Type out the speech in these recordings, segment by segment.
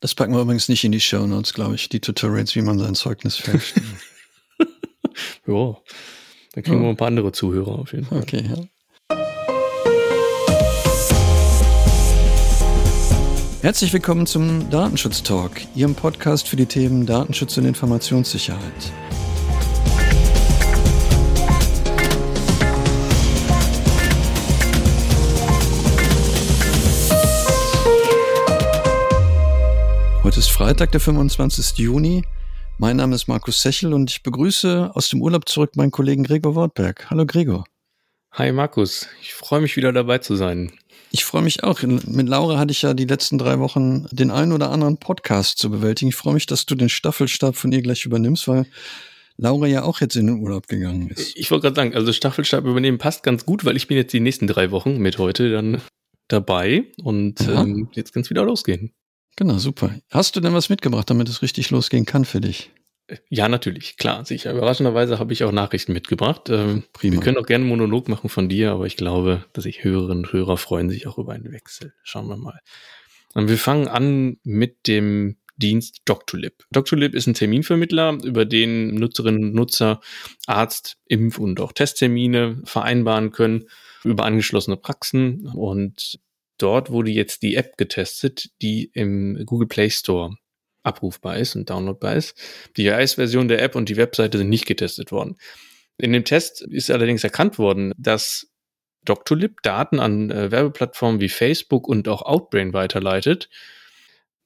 Das packen wir übrigens nicht in die Show Notes, glaube ich, die Tutorials, wie man sein Zeugnis fälscht. ja, dann kriegen ja. wir ein paar andere Zuhörer auf jeden Fall. Okay, ja. Herzlich willkommen zum Datenschutz Talk, Ihrem Podcast für die Themen Datenschutz und Informationssicherheit. Freitag, der 25. Juni. Mein Name ist Markus Sechel und ich begrüße aus dem Urlaub zurück meinen Kollegen Gregor Wortberg. Hallo Gregor. Hi Markus, ich freue mich wieder dabei zu sein. Ich freue mich auch. Mit Laura hatte ich ja die letzten drei Wochen den einen oder anderen Podcast zu bewältigen. Ich freue mich, dass du den Staffelstab von ihr gleich übernimmst, weil Laura ja auch jetzt in den Urlaub gegangen ist. Ich wollte gerade sagen, also Staffelstab übernehmen passt ganz gut, weil ich bin jetzt die nächsten drei Wochen mit heute dann dabei und ähm, jetzt kann es wieder losgehen. Genau, super. Hast du denn was mitgebracht, damit es richtig losgehen kann für dich? Ja, natürlich, klar, sicher. Überraschenderweise habe ich auch Nachrichten mitgebracht. Ähm, Prima. Wir können auch gerne einen Monolog machen von dir, aber ich glaube, dass sich Hörerinnen und Hörer freuen sich auch über einen Wechsel. Schauen wir mal. Und wir fangen an mit dem Dienst Doctolib. Doctolib ist ein Terminvermittler, über den Nutzerinnen und Nutzer Arzt, Impf- und auch Testtermine vereinbaren können über angeschlossene Praxen und dort wurde jetzt die App getestet, die im Google Play Store abrufbar ist und downloadbar ist. Die iOS-Version der App und die Webseite sind nicht getestet worden. In dem Test ist allerdings erkannt worden, dass Doctolib Daten an äh, Werbeplattformen wie Facebook und auch Outbrain weiterleitet.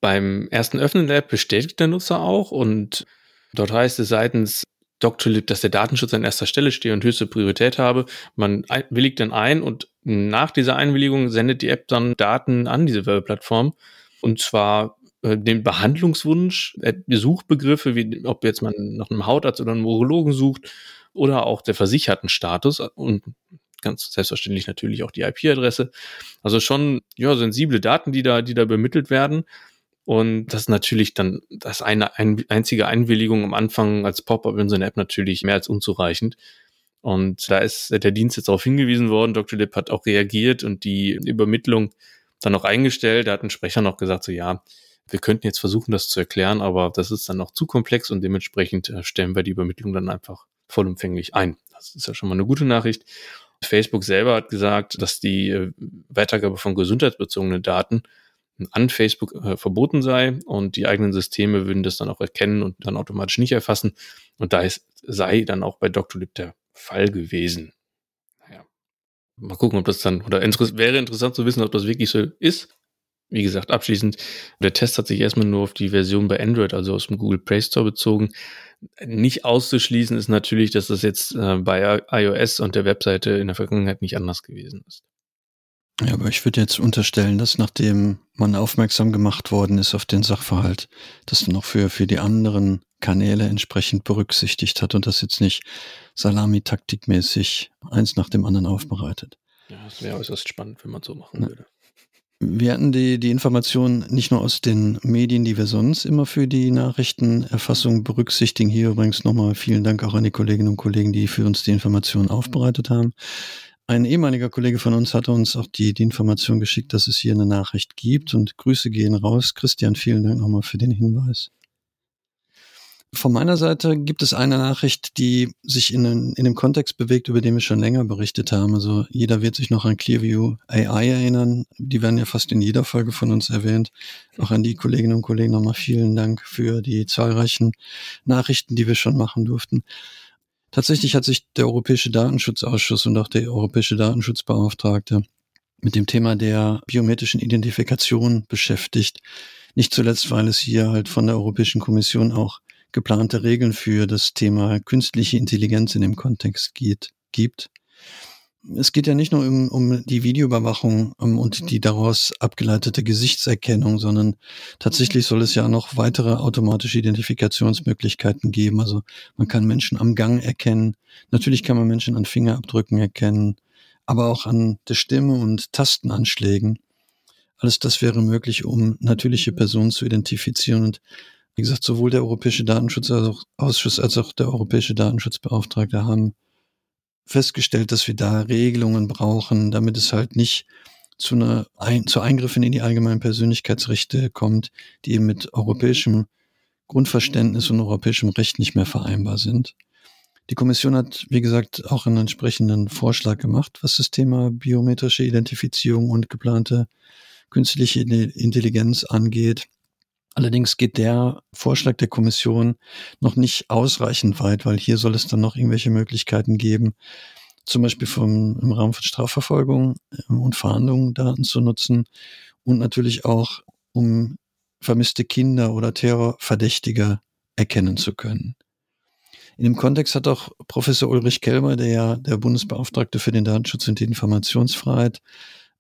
Beim ersten Öffnen der App bestätigt der Nutzer auch und dort heißt es seitens Doctolib, dass der Datenschutz an erster Stelle stehe und höchste Priorität habe. Man willigt dann ein und nach dieser Einwilligung sendet die App dann Daten an diese Werbeplattform. Und zwar äh, den Behandlungswunsch, äh, Suchbegriffe, wie ob jetzt man nach einem Hautarzt oder einem Urologen sucht oder auch der versicherten Status und ganz selbstverständlich natürlich auch die IP-Adresse. Also schon ja sensible Daten, die da, die da bemittelt werden. Und das ist natürlich dann das eine ein, einzige Einwilligung am Anfang als Pop-up in so einer App natürlich mehr als unzureichend. Und da ist der Dienst jetzt darauf hingewiesen worden. Dr. Lip hat auch reagiert und die Übermittlung dann auch eingestellt. Da hat ein Sprecher noch gesagt, so ja, wir könnten jetzt versuchen, das zu erklären, aber das ist dann noch zu komplex und dementsprechend äh, stellen wir die Übermittlung dann einfach vollumfänglich ein. Das ist ja schon mal eine gute Nachricht. Facebook selber hat gesagt, dass die äh, Weitergabe von gesundheitsbezogenen Daten an Facebook äh, verboten sei und die eigenen Systeme würden das dann auch erkennen und dann automatisch nicht erfassen. Und da ist, sei dann auch bei Doctolib der Fall gewesen. Naja. Mal gucken, ob das dann, oder inter wäre interessant zu wissen, ob das wirklich so ist. Wie gesagt, abschließend, der Test hat sich erstmal nur auf die Version bei Android, also aus dem Google Play Store bezogen. Nicht auszuschließen ist natürlich, dass das jetzt äh, bei iOS und der Webseite in der Vergangenheit nicht anders gewesen ist. Ja, aber ich würde jetzt unterstellen, dass nachdem man aufmerksam gemacht worden ist auf den Sachverhalt, das noch für, für die anderen Kanäle entsprechend berücksichtigt hat und das jetzt nicht Salami-taktikmäßig eins nach dem anderen aufbereitet. Ja, das wäre äußerst spannend, wenn man so machen würde. Wir hatten die, die Informationen nicht nur aus den Medien, die wir sonst immer für die Nachrichtenerfassung berücksichtigen. Hier übrigens nochmal vielen Dank auch an die Kolleginnen und Kollegen, die für uns die Informationen aufbereitet haben. Ein ehemaliger Kollege von uns hatte uns auch die, die Information geschickt, dass es hier eine Nachricht gibt und Grüße gehen raus. Christian, vielen Dank nochmal für den Hinweis. Von meiner Seite gibt es eine Nachricht, die sich in, in dem Kontext bewegt, über den wir schon länger berichtet haben. Also jeder wird sich noch an Clearview AI erinnern. Die werden ja fast in jeder Folge von uns erwähnt. Auch an die Kolleginnen und Kollegen nochmal vielen Dank für die zahlreichen Nachrichten, die wir schon machen durften. Tatsächlich hat sich der Europäische Datenschutzausschuss und auch der Europäische Datenschutzbeauftragte mit dem Thema der biometrischen Identifikation beschäftigt. Nicht zuletzt, weil es hier halt von der Europäischen Kommission auch geplante Regeln für das Thema künstliche Intelligenz in dem Kontext geht, gibt es geht ja nicht nur um, um die Videoüberwachung um, und die daraus abgeleitete Gesichtserkennung, sondern tatsächlich soll es ja noch weitere automatische Identifikationsmöglichkeiten geben. Also man kann Menschen am Gang erkennen. Natürlich kann man Menschen an Fingerabdrücken erkennen, aber auch an der Stimme und Tastenanschlägen. Alles das wäre möglich, um natürliche Personen zu identifizieren. Und wie gesagt, sowohl der Europäische Datenschutzausschuss als auch der Europäische Datenschutzbeauftragte haben festgestellt, dass wir da Regelungen brauchen, damit es halt nicht zu einer ein, zu Eingriffen in die allgemeinen Persönlichkeitsrechte kommt, die eben mit europäischem Grundverständnis und europäischem Recht nicht mehr vereinbar sind. Die Kommission hat, wie gesagt, auch einen entsprechenden Vorschlag gemacht, was das Thema biometrische Identifizierung und geplante künstliche Intelligenz angeht. Allerdings geht der Vorschlag der Kommission noch nicht ausreichend weit, weil hier soll es dann noch irgendwelche Möglichkeiten geben, zum Beispiel vom, im Rahmen von Strafverfolgung ähm, und Verhandlungen Daten zu nutzen und natürlich auch, um vermisste Kinder oder Terrorverdächtige erkennen zu können. In dem Kontext hat auch Professor Ulrich Kelmer, der ja der Bundesbeauftragte für den Datenschutz und die Informationsfreiheit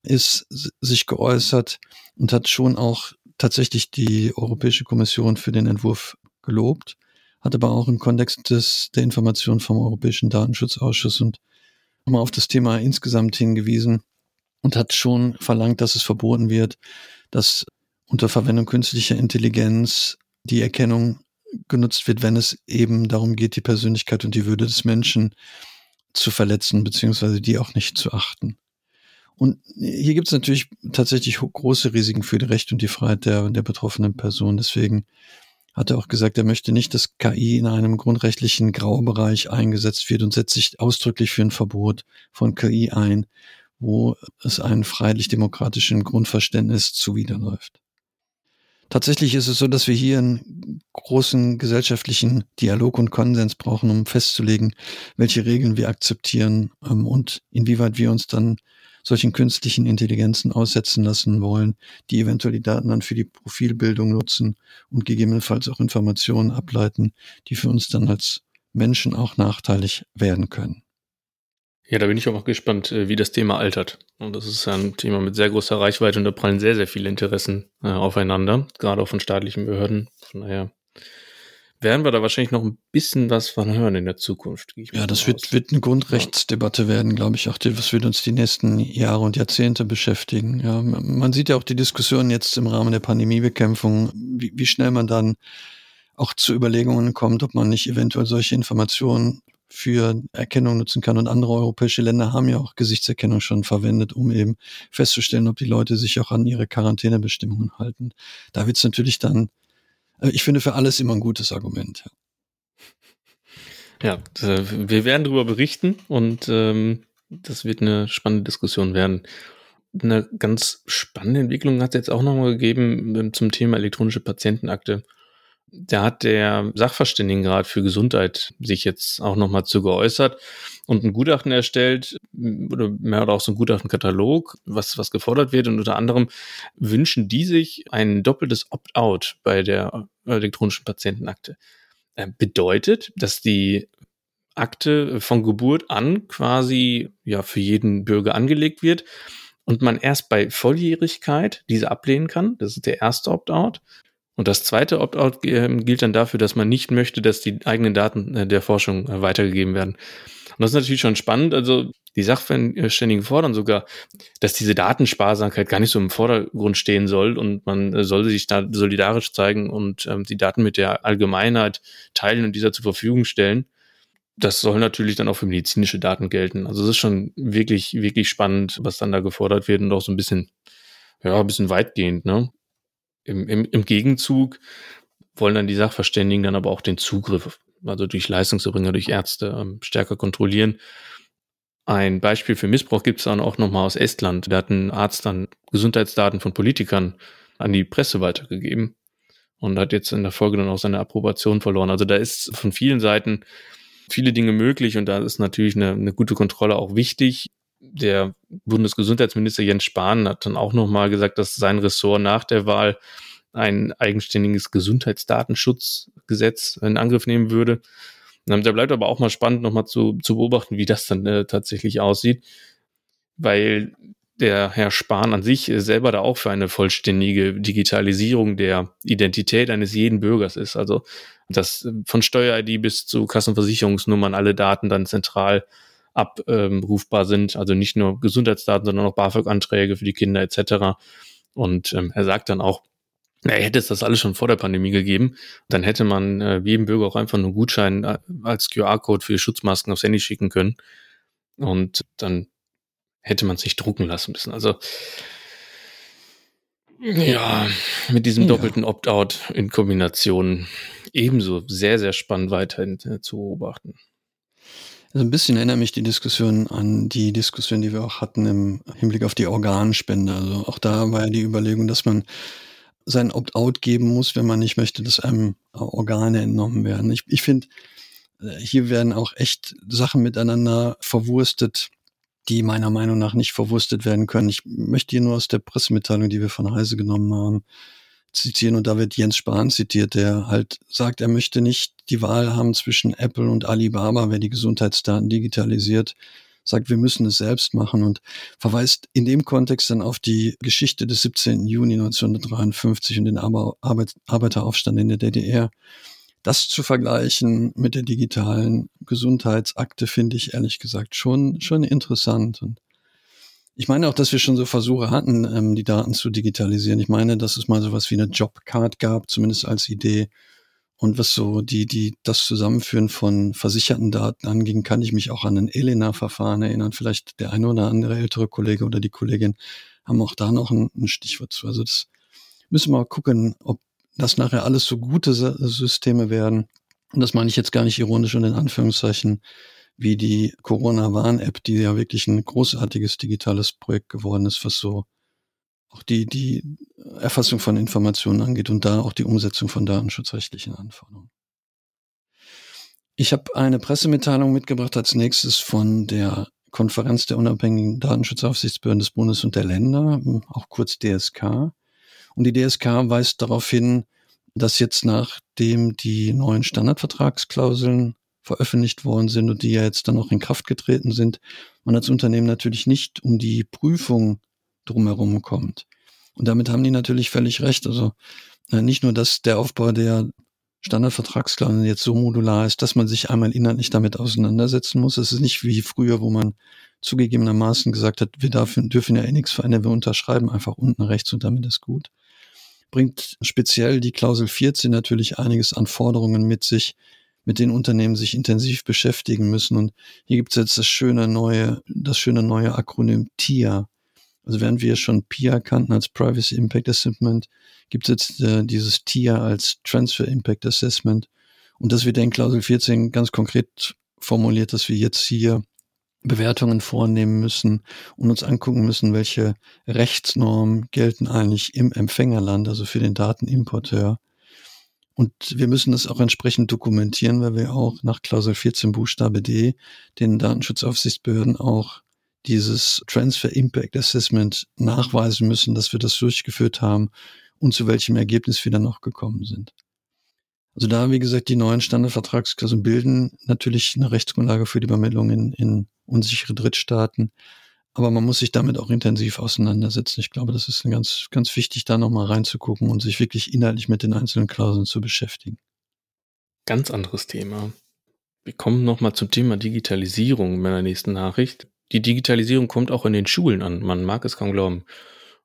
ist, sich geäußert und hat schon auch tatsächlich die Europäische Kommission für den Entwurf gelobt, hat aber auch im Kontext des, der Information vom Europäischen Datenschutzausschuss und nochmal auf das Thema insgesamt hingewiesen und hat schon verlangt, dass es verboten wird, dass unter Verwendung künstlicher Intelligenz die Erkennung genutzt wird, wenn es eben darum geht, die Persönlichkeit und die Würde des Menschen zu verletzen, beziehungsweise die auch nicht zu achten. Und hier gibt es natürlich tatsächlich große Risiken für die Rechte und die Freiheit der, der betroffenen Person. Deswegen hat er auch gesagt, er möchte nicht, dass KI in einem grundrechtlichen Graubereich eingesetzt wird und setzt sich ausdrücklich für ein Verbot von KI ein, wo es einem freiheitlich-demokratischen Grundverständnis zuwiderläuft. Tatsächlich ist es so, dass wir hier einen großen gesellschaftlichen Dialog und Konsens brauchen, um festzulegen, welche Regeln wir akzeptieren ähm, und inwieweit wir uns dann solchen künstlichen Intelligenzen aussetzen lassen wollen, die eventuell die Daten dann für die Profilbildung nutzen und gegebenenfalls auch Informationen ableiten, die für uns dann als Menschen auch nachteilig werden können. Ja, da bin ich auch mal gespannt, äh, wie das Thema altert. Und das ist ein Thema mit sehr großer Reichweite und da prallen sehr, sehr viele Interessen äh, aufeinander, gerade auch von staatlichen Behörden. Von daher werden wir da wahrscheinlich noch ein bisschen was von hören in der Zukunft. Ja, das wird, wird eine Grundrechtsdebatte werden, glaube ich. Auch das wird uns die nächsten Jahre und Jahrzehnte beschäftigen. Ja, man sieht ja auch die Diskussion jetzt im Rahmen der Pandemiebekämpfung, wie, wie schnell man dann auch zu Überlegungen kommt, ob man nicht eventuell solche Informationen für Erkennung nutzen kann. Und andere europäische Länder haben ja auch Gesichtserkennung schon verwendet, um eben festzustellen, ob die Leute sich auch an ihre Quarantänebestimmungen halten. Da wird es natürlich dann ich finde für alles immer ein gutes Argument. Ja, ja äh, wir werden darüber berichten und ähm, das wird eine spannende Diskussion werden. Eine ganz spannende Entwicklung hat es jetzt auch nochmal gegeben ähm, zum Thema elektronische Patientenakte. Da hat der Sachverständigenrat für Gesundheit sich jetzt auch nochmal zu geäußert und ein Gutachten erstellt, oder mehr oder auch so ein Gutachtenkatalog, was, was gefordert wird. Und unter anderem wünschen die sich ein doppeltes Opt-out bei der elektronischen Patientenakte. Äh, bedeutet, dass die Akte von Geburt an quasi ja für jeden Bürger angelegt wird und man erst bei Volljährigkeit diese ablehnen kann. Das ist der erste Opt-out. Und das zweite Opt-out ähm, gilt dann dafür, dass man nicht möchte, dass die eigenen Daten äh, der Forschung äh, weitergegeben werden. Und das ist natürlich schon spannend. Also die Sachverständigen fordern sogar, dass diese Datensparsamkeit gar nicht so im Vordergrund stehen soll und man äh, soll sich da solidarisch zeigen und ähm, die Daten mit der Allgemeinheit teilen und dieser zur Verfügung stellen. Das soll natürlich dann auch für medizinische Daten gelten. Also es ist schon wirklich, wirklich spannend, was dann da gefordert wird und auch so ein bisschen, ja, ein bisschen weitgehend, ne? Im, im, Im Gegenzug wollen dann die Sachverständigen dann aber auch den Zugriff, also durch Leistungserbringer, durch Ärzte, ähm, stärker kontrollieren. Ein Beispiel für Missbrauch gibt es dann auch nochmal aus Estland. Da hat ein Arzt dann Gesundheitsdaten von Politikern an die Presse weitergegeben und hat jetzt in der Folge dann auch seine Approbation verloren. Also da ist von vielen Seiten viele Dinge möglich und da ist natürlich eine, eine gute Kontrolle auch wichtig der Bundesgesundheitsminister Jens Spahn hat dann auch nochmal gesagt, dass sein Ressort nach der Wahl ein eigenständiges Gesundheitsdatenschutzgesetz in Angriff nehmen würde. Da bleibt aber auch mal spannend, nochmal zu, zu beobachten, wie das dann äh, tatsächlich aussieht, weil der Herr Spahn an sich selber da auch für eine vollständige Digitalisierung der Identität eines jeden Bürgers ist. Also, dass von Steuer-ID bis zu Kassenversicherungsnummern alle Daten dann zentral abrufbar sind. Also nicht nur Gesundheitsdaten, sondern auch BAföG-Anträge für die Kinder etc. Und ähm, er sagt dann auch, er hätte es das alles schon vor der Pandemie gegeben. Dann hätte man äh, jedem Bürger auch einfach einen Gutschein äh, als QR-Code für Schutzmasken aufs Handy schicken können. Und dann hätte man sich drucken lassen müssen. Also ja, mit diesem ja. doppelten Opt-out in Kombination ebenso sehr, sehr spannend weiterhin äh, zu beobachten. Also ein bisschen erinnert mich die Diskussion an die Diskussion, die wir auch hatten im Hinblick auf die Organspende. Also auch da war ja die Überlegung, dass man sein Opt-out geben muss, wenn man nicht möchte, dass einem Organe entnommen werden. Ich, ich finde, äh, hier werden auch echt Sachen miteinander verwurstet, die meiner Meinung nach nicht verwurstet werden können. Ich möchte hier nur aus der Pressemitteilung, die wir von Heise genommen haben, zitieren und da wird Jens Spahn zitiert, der halt sagt, er möchte nicht die Wahl haben zwischen Apple und Alibaba, wer die Gesundheitsdaten digitalisiert, sagt, wir müssen es selbst machen und verweist in dem Kontext dann auf die Geschichte des 17. Juni 1953 und den Arbeit Arbeiteraufstand in der DDR. Das zu vergleichen mit der digitalen Gesundheitsakte finde ich ehrlich gesagt schon, schon interessant und ich meine auch, dass wir schon so Versuche hatten, ähm, die Daten zu digitalisieren. Ich meine, dass es mal sowas wie eine Jobcard gab, zumindest als Idee. Und was so die, die, das Zusammenführen von versicherten Daten anging, kann ich mich auch an ein Elena-Verfahren erinnern. Vielleicht der eine oder andere ältere Kollege oder die Kollegin haben auch da noch ein, ein Stichwort zu. Also das müssen wir mal gucken, ob das nachher alles so gute Systeme werden. Und das meine ich jetzt gar nicht ironisch und in Anführungszeichen, wie die Corona-Warn-App, die ja wirklich ein großartiges digitales Projekt geworden ist, was so auch die, die Erfassung von Informationen angeht und da auch die Umsetzung von datenschutzrechtlichen Anforderungen. Ich habe eine Pressemitteilung mitgebracht als nächstes von der Konferenz der unabhängigen Datenschutzaufsichtsbehörden des Bundes und der Länder, auch kurz DSK. Und die DSK weist darauf hin, dass jetzt nachdem die neuen Standardvertragsklauseln veröffentlicht worden sind und die ja jetzt dann auch in Kraft getreten sind, man als Unternehmen natürlich nicht um die Prüfung drumherum kommt. Und damit haben die natürlich völlig recht. Also äh, nicht nur, dass der Aufbau der Standardvertragsklauseln jetzt so modular ist, dass man sich einmal inhaltlich damit auseinandersetzen muss. Es ist nicht wie früher, wo man zugegebenermaßen gesagt hat, wir dürfen, dürfen ja eh nichts verändern, wir unterschreiben einfach unten rechts und damit ist gut. Bringt speziell die Klausel 14 natürlich einiges an Forderungen mit sich, mit den Unternehmen sich intensiv beschäftigen müssen. Und hier gibt es jetzt das schöne neue, das schöne neue Akronym TIA. Also während wir schon PIA kannten als Privacy Impact Assessment, gibt es jetzt äh, dieses TIA als Transfer Impact Assessment. Und das wird in Klausel 14 ganz konkret formuliert, dass wir jetzt hier Bewertungen vornehmen müssen und uns angucken müssen, welche Rechtsnormen gelten eigentlich im Empfängerland, also für den Datenimporteur. Und wir müssen das auch entsprechend dokumentieren, weil wir auch nach Klausel 14 Buchstabe D den Datenschutzaufsichtsbehörden auch dieses Transfer Impact Assessment nachweisen müssen, dass wir das durchgeführt haben und zu welchem Ergebnis wir dann noch gekommen sind. Also da, wie gesagt, die neuen Standardvertragsklassen bilden natürlich eine Rechtsgrundlage für die Übermittlung in unsichere Drittstaaten. Aber man muss sich damit auch intensiv auseinandersetzen. Ich glaube, das ist ganz, ganz wichtig, da nochmal reinzugucken und sich wirklich inhaltlich mit den einzelnen Klauseln zu beschäftigen. Ganz anderes Thema. Wir kommen nochmal zum Thema Digitalisierung in meiner nächsten Nachricht. Die Digitalisierung kommt auch in den Schulen an. Man mag es kaum glauben.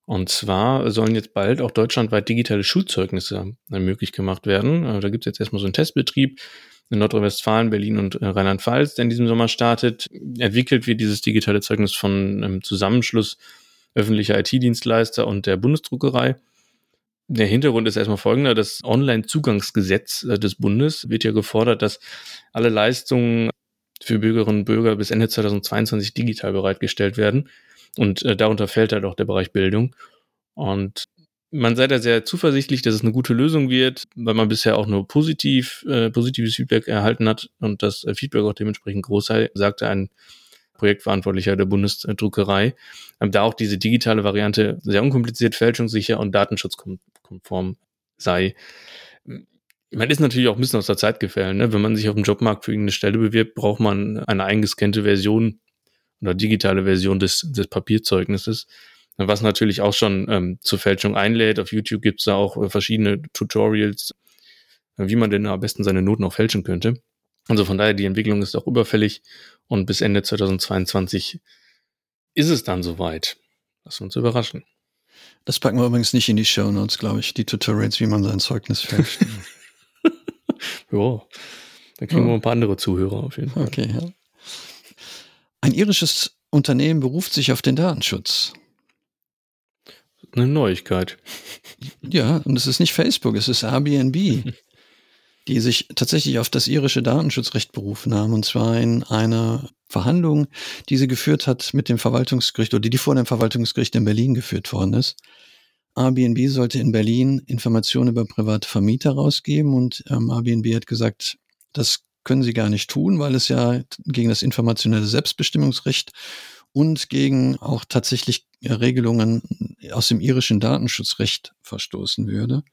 Und zwar sollen jetzt bald auch deutschlandweit digitale Schulzeugnisse möglich gemacht werden. Äh, da gibt es jetzt erstmal so einen Testbetrieb in Nordrhein-Westfalen, Berlin und äh, Rheinland-Pfalz, der in diesem Sommer startet. Entwickelt wird dieses digitale Zeugnis von einem Zusammenschluss öffentlicher IT-Dienstleister und der Bundesdruckerei. Der Hintergrund ist erstmal folgender. Das Online-Zugangsgesetz äh, des Bundes wird ja gefordert, dass alle Leistungen für Bürgerinnen und Bürger bis Ende 2022 digital bereitgestellt werden. Und äh, darunter fällt halt auch der Bereich Bildung. Und man sei da sehr zuversichtlich, dass es eine gute Lösung wird, weil man bisher auch nur positiv, äh, positives Feedback erhalten hat und das äh, Feedback auch dementsprechend groß sei, sagte ein Projektverantwortlicher der Bundesdruckerei, ähm, da auch diese digitale Variante sehr unkompliziert, fälschungssicher und datenschutzkonform sei. Man ist natürlich auch ein bisschen aus der Zeit gefallen. Ne? Wenn man sich auf dem Jobmarkt für irgendeine Stelle bewirbt, braucht man eine eingescannte Version oder digitale Version des, des Papierzeugnisses was natürlich auch schon ähm, zur Fälschung einlädt. Auf YouTube gibt's da auch äh, verschiedene Tutorials, äh, wie man denn am besten seine Noten auch fälschen könnte. Also von daher, die Entwicklung ist auch überfällig und bis Ende 2022 ist es dann soweit. Lass uns überraschen. Das packen wir übrigens nicht in die Show Notes, glaube ich, die Tutorials, wie man sein Zeugnis fälscht. ja, da kriegen ja. wir ein paar andere Zuhörer auf jeden Fall. Okay, ja. Ein irisches Unternehmen beruft sich auf den Datenschutz. Eine Neuigkeit. Ja, und es ist nicht Facebook, es ist Airbnb, die sich tatsächlich auf das irische Datenschutzrecht berufen haben, und zwar in einer Verhandlung, die sie geführt hat mit dem Verwaltungsgericht oder die vor dem Verwaltungsgericht in Berlin geführt worden ist. Airbnb sollte in Berlin Informationen über private Vermieter rausgeben und ähm, Airbnb hat gesagt, das können sie gar nicht tun, weil es ja gegen das informationelle Selbstbestimmungsrecht und gegen auch tatsächlich Regelungen aus dem irischen Datenschutzrecht verstoßen würde.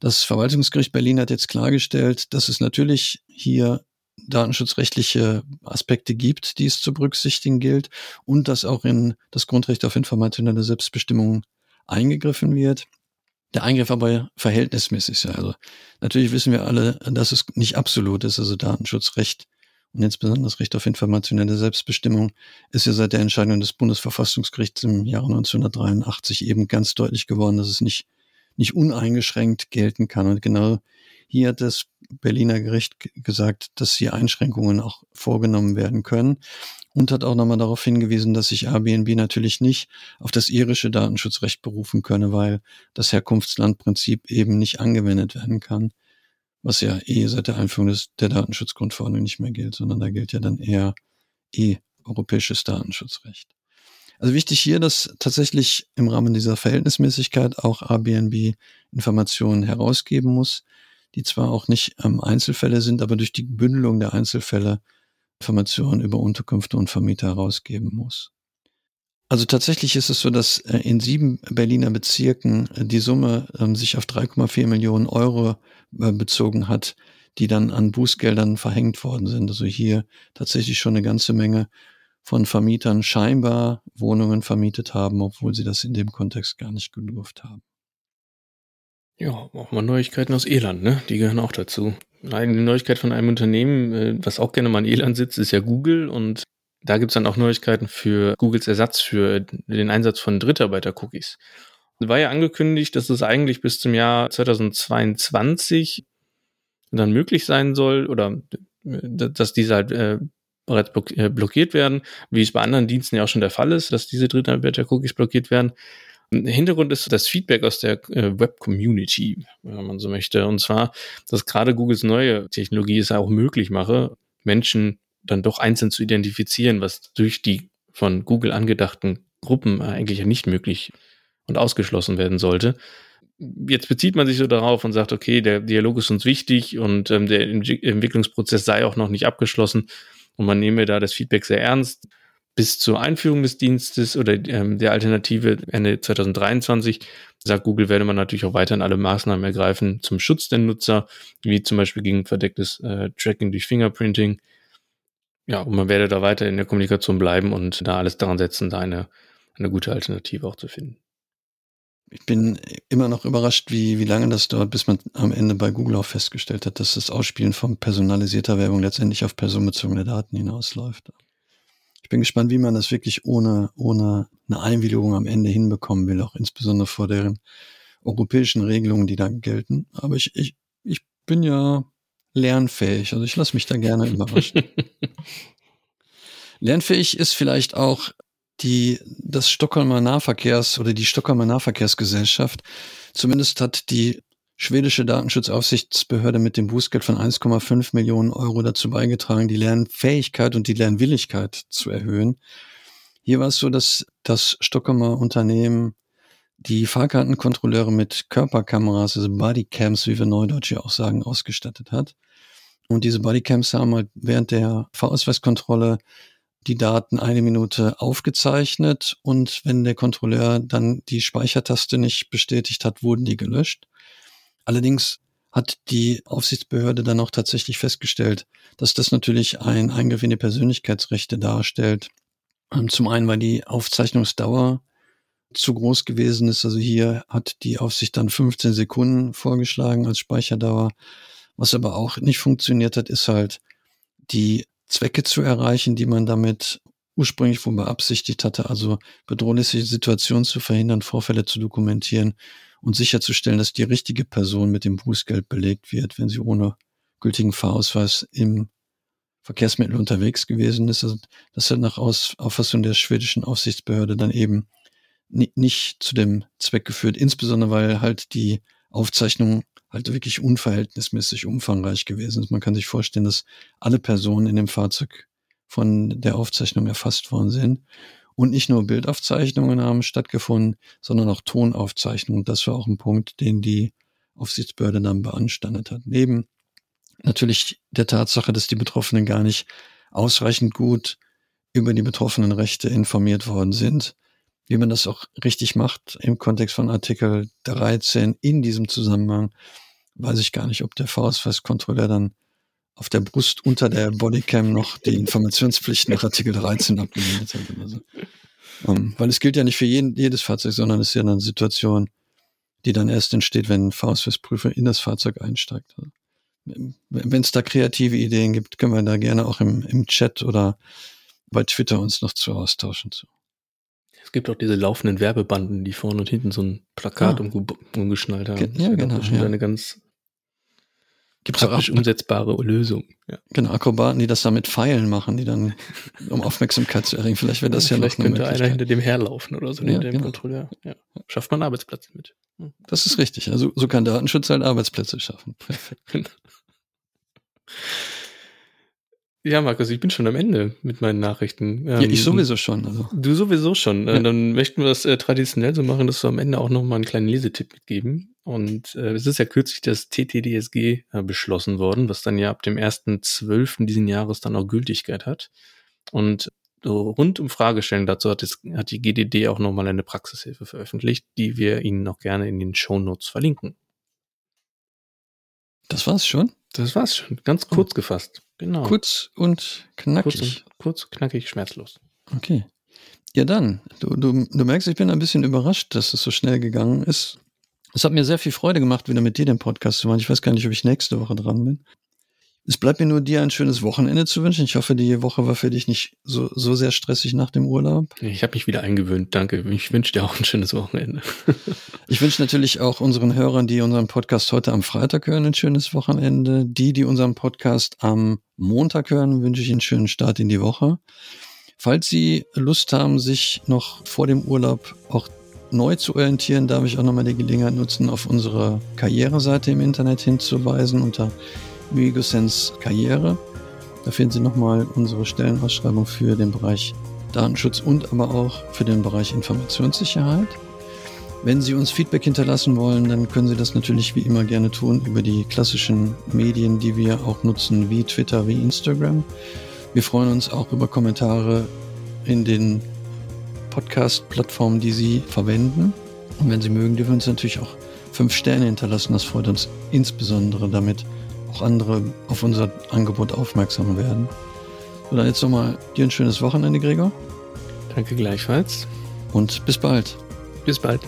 Das Verwaltungsgericht Berlin hat jetzt klargestellt, dass es natürlich hier datenschutzrechtliche Aspekte gibt, die es zu berücksichtigen gilt und dass auch in das Grundrecht auf informationelle Selbstbestimmung eingegriffen wird. Der Eingriff aber verhältnismäßig ist. Also natürlich wissen wir alle, dass es nicht absolut ist, also Datenschutzrecht und insbesondere das Recht auf informationelle Selbstbestimmung ist ja seit der Entscheidung des Bundesverfassungsgerichts im Jahre 1983 eben ganz deutlich geworden, dass es nicht, nicht uneingeschränkt gelten kann. Und genau hier hat das Berliner Gericht gesagt, dass hier Einschränkungen auch vorgenommen werden können und hat auch nochmal darauf hingewiesen, dass sich Airbnb natürlich nicht auf das irische Datenschutzrecht berufen könne, weil das Herkunftslandprinzip eben nicht angewendet werden kann was ja eh seit der Einführung des, der Datenschutzgrundverordnung nicht mehr gilt, sondern da gilt ja dann eher eh europäisches Datenschutzrecht. Also wichtig hier, dass tatsächlich im Rahmen dieser Verhältnismäßigkeit auch Airbnb Informationen herausgeben muss, die zwar auch nicht ähm, Einzelfälle sind, aber durch die Bündelung der Einzelfälle Informationen über Unterkünfte und Vermieter herausgeben muss. Also tatsächlich ist es so, dass äh, in sieben Berliner Bezirken äh, die Summe ähm, sich auf 3,4 Millionen Euro äh, bezogen hat, die dann an Bußgeldern verhängt worden sind. Also hier tatsächlich schon eine ganze Menge von Vermietern scheinbar Wohnungen vermietet haben, obwohl sie das in dem Kontext gar nicht gedurft haben. Ja, auch mal Neuigkeiten aus Irland, ne? Die gehören auch dazu. Eine Neuigkeit von einem Unternehmen, was auch gerne mal in Irland sitzt, ist ja Google und da gibt's dann auch Neuigkeiten für Googles Ersatz für den Einsatz von Drittarbeiter-Cookies. War ja angekündigt, dass es eigentlich bis zum Jahr 2022 dann möglich sein soll oder dass diese halt äh, bereits äh, blockiert werden, wie es bei anderen Diensten ja auch schon der Fall ist, dass diese Drittarbeiter-Cookies blockiert werden. Hintergrund ist das Feedback aus der äh, Web-Community, wenn man so möchte. Und zwar, dass gerade Googles neue Technologie es auch möglich mache, Menschen dann doch einzeln zu identifizieren, was durch die von Google angedachten Gruppen eigentlich nicht möglich und ausgeschlossen werden sollte. Jetzt bezieht man sich so darauf und sagt, okay, der Dialog ist uns wichtig und ähm, der Entwicklungsprozess sei auch noch nicht abgeschlossen und man nehme da das Feedback sehr ernst. Bis zur Einführung des Dienstes oder ähm, der Alternative Ende 2023 sagt Google, werde man natürlich auch weiterhin alle Maßnahmen ergreifen zum Schutz der Nutzer, wie zum Beispiel gegen verdecktes äh, Tracking durch Fingerprinting, ja, und man werde da weiter in der Kommunikation bleiben und da alles daran setzen, da eine, eine gute Alternative auch zu finden. Ich bin immer noch überrascht, wie, wie lange das dauert, bis man am Ende bei Google auch festgestellt hat, dass das Ausspielen von personalisierter Werbung letztendlich auf personenbezogene Daten hinausläuft. Ich bin gespannt, wie man das wirklich ohne, ohne eine Einwilligung am Ende hinbekommen will, auch insbesondere vor deren europäischen Regelungen, die da gelten. Aber ich, ich, ich bin ja lernfähig. Also ich lasse mich da gerne überraschen. lernfähig ist vielleicht auch die, das Stockholmer Nahverkehrs oder die Stockholmer Nahverkehrsgesellschaft. Zumindest hat die schwedische Datenschutzaufsichtsbehörde mit dem Bußgeld von 1,5 Millionen Euro dazu beigetragen, die Lernfähigkeit und die Lernwilligkeit zu erhöhen. Hier war es so, dass das Stockholmer Unternehmen die Fahrkartenkontrolleure mit Körperkameras, also Bodycams, wie wir Neudeutsch ja auch sagen, ausgestattet hat. Und diese Bodycams haben halt während der Fahrausweiskontrolle die Daten eine Minute aufgezeichnet und wenn der Kontrolleur dann die Speichertaste nicht bestätigt hat, wurden die gelöscht. Allerdings hat die Aufsichtsbehörde dann auch tatsächlich festgestellt, dass das natürlich ein Eingriff in die Persönlichkeitsrechte darstellt. Ähm, zum einen, weil die Aufzeichnungsdauer zu groß gewesen ist. Also hier hat die Aufsicht dann 15 Sekunden vorgeschlagen als Speicherdauer. Was aber auch nicht funktioniert hat, ist halt die Zwecke zu erreichen, die man damit ursprünglich wohl beabsichtigt hatte, also bedrohliche Situationen zu verhindern, Vorfälle zu dokumentieren und sicherzustellen, dass die richtige Person mit dem Bußgeld belegt wird, wenn sie ohne gültigen Fahrausweis im Verkehrsmittel unterwegs gewesen ist, also, dass er nach Aus Auffassung der schwedischen Aufsichtsbehörde dann eben nicht zu dem Zweck geführt, insbesondere weil halt die Aufzeichnung halt wirklich unverhältnismäßig umfangreich gewesen ist. Man kann sich vorstellen, dass alle Personen in dem Fahrzeug von der Aufzeichnung erfasst worden sind. Und nicht nur Bildaufzeichnungen haben stattgefunden, sondern auch Tonaufzeichnungen. Das war auch ein Punkt, den die Aufsichtsbehörde dann beanstandet hat. Neben natürlich der Tatsache, dass die Betroffenen gar nicht ausreichend gut über die betroffenen Rechte informiert worden sind, wie man das auch richtig macht im Kontext von Artikel 13 in diesem Zusammenhang, weiß ich gar nicht, ob der Vorausweiskontrolleur dann auf der Brust unter der Bodycam noch die Informationspflicht nach Artikel 13 abgemeldet hat oder so. Um, ähm, weil es gilt ja nicht für jeden, jedes Fahrzeug, sondern es ist ja eine Situation, die dann erst entsteht, wenn ein Vorausweisprüfer in das Fahrzeug einsteigt. Wenn es da kreative Ideen gibt, können wir da gerne auch im, im Chat oder bei Twitter uns noch zu austauschen. Zu. Es gibt auch diese laufenden Werbebanden, die vorne und hinten so ein Plakat ah. umgeschnallt haben. Ja, genau. Das ist ja. eine ganz Gibt es auch umsetzbare Lösung. Ja. Genau, Akrobaten, die das da mit Pfeilen machen, die dann, um Aufmerksamkeit zu erregen. Vielleicht wäre das ja, ja Vielleicht noch könnte einer hinter dem herlaufen oder so, ja, dem genau. Kontrolleur. Ja. Schafft man Arbeitsplätze mit. Hm. Das ist richtig. Also so kann Datenschutz halt Arbeitsplätze schaffen. Perfekt. Ja, Markus, ich bin schon am Ende mit meinen Nachrichten. ja, ich ähm, sowieso schon. Also. Du sowieso schon. Ja. Dann möchten wir das äh, traditionell so machen, dass wir am Ende auch noch mal einen kleinen Lesetipp mitgeben. Und äh, es ist ja kürzlich das TTDSG äh, beschlossen worden, was dann ja ab dem 1.12. diesen Jahres dann auch Gültigkeit hat. Und so rund um Fragestellen dazu hat, es, hat die GDD auch nochmal eine Praxishilfe veröffentlicht, die wir Ihnen noch gerne in den Show Notes verlinken. Das war's schon? Das war's schon. Ganz kurz oh. gefasst. Genau. Kurz und knackig. Kurz, kurz, knackig, schmerzlos. Okay. Ja, dann. Du, du, du merkst, ich bin ein bisschen überrascht, dass es so schnell gegangen ist. Es hat mir sehr viel Freude gemacht, wieder mit dir den Podcast zu machen. Ich weiß gar nicht, ob ich nächste Woche dran bin. Es bleibt mir nur dir ein schönes Wochenende zu wünschen. Ich hoffe, die Woche war für dich nicht so, so sehr stressig nach dem Urlaub. Ich habe mich wieder eingewöhnt, danke. Ich wünsche dir auch ein schönes Wochenende. ich wünsche natürlich auch unseren Hörern, die unseren Podcast heute am Freitag hören, ein schönes Wochenende. Die, die unseren Podcast am Montag hören, wünsche ich einen schönen Start in die Woche. Falls Sie Lust haben, sich noch vor dem Urlaub auch neu zu orientieren, darf ich auch nochmal die Gelegenheit nutzen, auf unsere Karriereseite im Internet hinzuweisen unter Vigosens Karriere. Da finden Sie nochmal unsere Stellenausschreibung für den Bereich Datenschutz und aber auch für den Bereich Informationssicherheit. Wenn Sie uns Feedback hinterlassen wollen, dann können Sie das natürlich wie immer gerne tun über die klassischen Medien, die wir auch nutzen, wie Twitter, wie Instagram. Wir freuen uns auch über Kommentare in den Podcast-Plattformen, die Sie verwenden. Und wenn Sie mögen, dürfen Sie uns natürlich auch fünf Sterne hinterlassen. Das freut uns insbesondere, damit auch andere auf unser Angebot aufmerksam werden. Und dann jetzt nochmal dir ein schönes Wochenende, Gregor. Danke gleichfalls. Und bis bald. Bis bald.